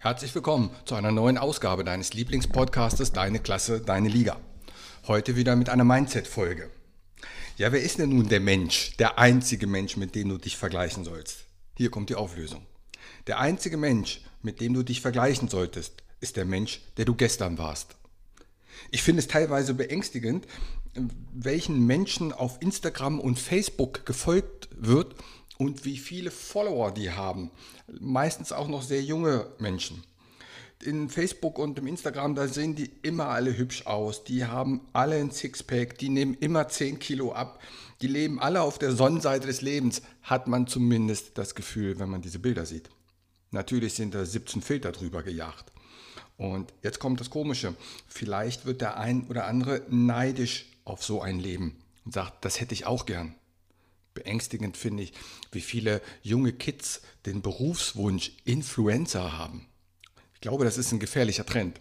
Herzlich willkommen zu einer neuen Ausgabe deines Lieblingspodcastes Deine Klasse, deine Liga. Heute wieder mit einer Mindset-Folge. Ja, wer ist denn nun der Mensch, der einzige Mensch, mit dem du dich vergleichen sollst? Hier kommt die Auflösung. Der einzige Mensch, mit dem du dich vergleichen solltest, ist der Mensch, der du gestern warst. Ich finde es teilweise beängstigend, welchen Menschen auf Instagram und Facebook gefolgt wird und wie viele Follower die haben. Meistens auch noch sehr junge Menschen. In Facebook und im Instagram, da sehen die immer alle hübsch aus. Die haben alle ein Sixpack, die nehmen immer 10 Kilo ab. Die leben alle auf der Sonnenseite des Lebens, hat man zumindest das Gefühl, wenn man diese Bilder sieht. Natürlich sind da 17 Filter drüber gejagt. Und jetzt kommt das Komische. Vielleicht wird der ein oder andere neidisch auf so ein Leben und sagt, das hätte ich auch gern. Beängstigend finde ich, wie viele junge Kids den Berufswunsch Influencer haben. Ich glaube, das ist ein gefährlicher Trend.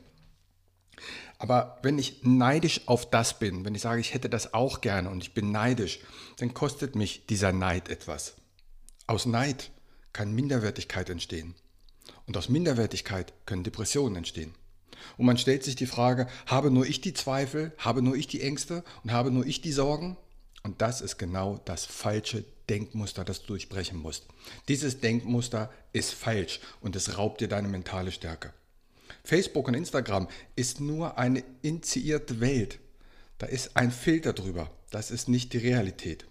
Aber wenn ich neidisch auf das bin, wenn ich sage, ich hätte das auch gerne und ich bin neidisch, dann kostet mich dieser Neid etwas. Aus Neid kann Minderwertigkeit entstehen. Und aus Minderwertigkeit können Depressionen entstehen. Und man stellt sich die Frage, habe nur ich die Zweifel, habe nur ich die Ängste und habe nur ich die Sorgen? Und das ist genau das falsche Denkmuster, das du durchbrechen musst. Dieses Denkmuster ist falsch und es raubt dir deine mentale Stärke. Facebook und Instagram ist nur eine initiierte Welt. Da ist ein Filter drüber. Das ist nicht die Realität.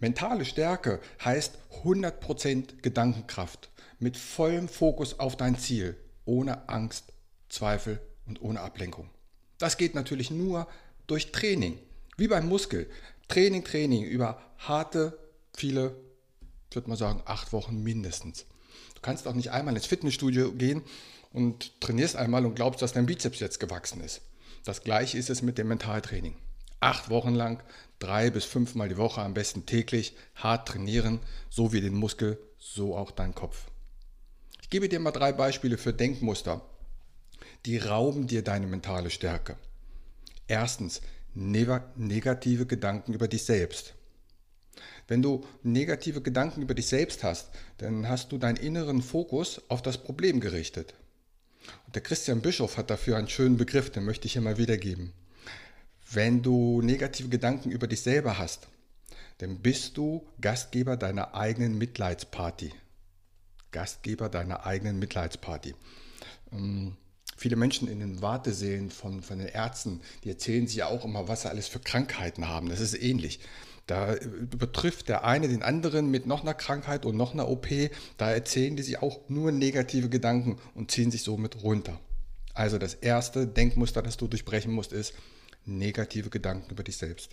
Mentale Stärke heißt 100% Gedankenkraft mit vollem Fokus auf dein Ziel, ohne Angst, Zweifel und ohne Ablenkung. Das geht natürlich nur durch Training, wie beim Muskel. Training, Training über harte, viele, ich würde mal sagen, acht Wochen mindestens. Du kannst auch nicht einmal ins Fitnessstudio gehen und trainierst einmal und glaubst, dass dein Bizeps jetzt gewachsen ist. Das gleiche ist es mit dem Mentaltraining. Acht Wochen lang, drei bis fünfmal die Woche, am besten täglich, hart trainieren, so wie den Muskel, so auch dein Kopf. Ich gebe dir mal drei Beispiele für Denkmuster, die rauben dir deine mentale Stärke. Erstens, negative Gedanken über dich selbst. Wenn du negative Gedanken über dich selbst hast, dann hast du deinen inneren Fokus auf das Problem gerichtet. Und der Christian Bischof hat dafür einen schönen Begriff, den möchte ich hier mal wiedergeben. Wenn du negative Gedanken über dich selber hast, dann bist du Gastgeber deiner eigenen Mitleidsparty. Gastgeber deiner eigenen Mitleidsparty. Ähm, viele Menschen in den Wartesälen von, von den Ärzten, die erzählen sich ja auch immer, was sie alles für Krankheiten haben. Das ist ähnlich. Da übertrifft der eine den anderen mit noch einer Krankheit und noch einer OP. Da erzählen die sich auch nur negative Gedanken und ziehen sich somit runter. Also das erste Denkmuster, das du durchbrechen musst, ist negative Gedanken über dich selbst.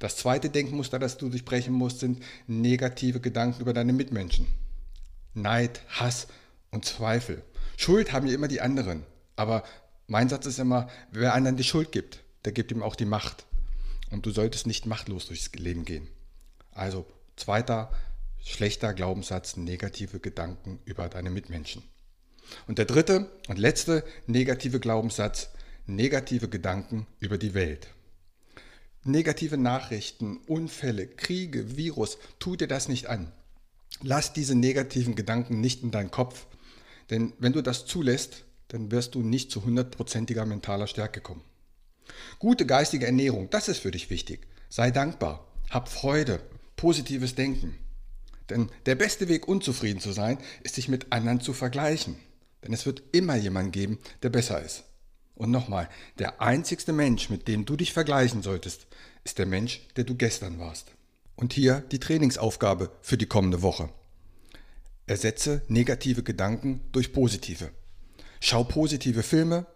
Das zweite Denkmuster, das du durchbrechen musst, sind negative Gedanken über deine Mitmenschen. Neid, Hass und Zweifel. Schuld haben ja immer die anderen. Aber mein Satz ist immer, wer anderen die Schuld gibt, der gibt ihm auch die Macht. Und du solltest nicht machtlos durchs Leben gehen. Also zweiter schlechter Glaubenssatz, negative Gedanken über deine Mitmenschen. Und der dritte und letzte negative Glaubenssatz, negative Gedanken über die Welt. Negative Nachrichten, Unfälle, Kriege, Virus, tu dir das nicht an. Lass diese negativen Gedanken nicht in deinen Kopf, denn wenn du das zulässt, dann wirst du nicht zu hundertprozentiger mentaler Stärke kommen. Gute geistige Ernährung, das ist für dich wichtig. Sei dankbar, hab Freude, positives Denken. Denn der beste Weg, unzufrieden zu sein, ist sich mit anderen zu vergleichen. Denn es wird immer jemanden geben, der besser ist. Und nochmal, der einzigste Mensch, mit dem du dich vergleichen solltest, ist der Mensch, der du gestern warst. Und hier die Trainingsaufgabe für die kommende Woche. Ersetze negative Gedanken durch positive. Schau positive Filme,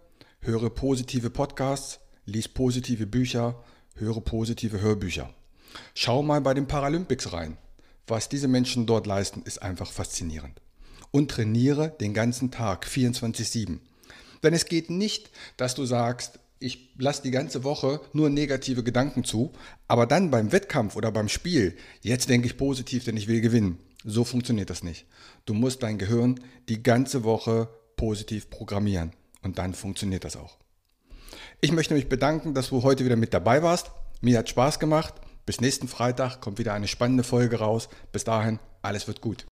höre positive Podcasts, lies positive Bücher, höre positive Hörbücher. Schau mal bei den Paralympics rein. Was diese Menschen dort leisten, ist einfach faszinierend. Und trainiere den ganzen Tag 24/7. Denn es geht nicht, dass du sagst, ich lasse die ganze Woche nur negative Gedanken zu, aber dann beim Wettkampf oder beim Spiel, jetzt denke ich positiv, denn ich will gewinnen. So funktioniert das nicht. Du musst dein Gehirn die ganze Woche positiv programmieren und dann funktioniert das auch. Ich möchte mich bedanken, dass du heute wieder mit dabei warst. Mir hat Spaß gemacht. Bis nächsten Freitag kommt wieder eine spannende Folge raus. Bis dahin, alles wird gut.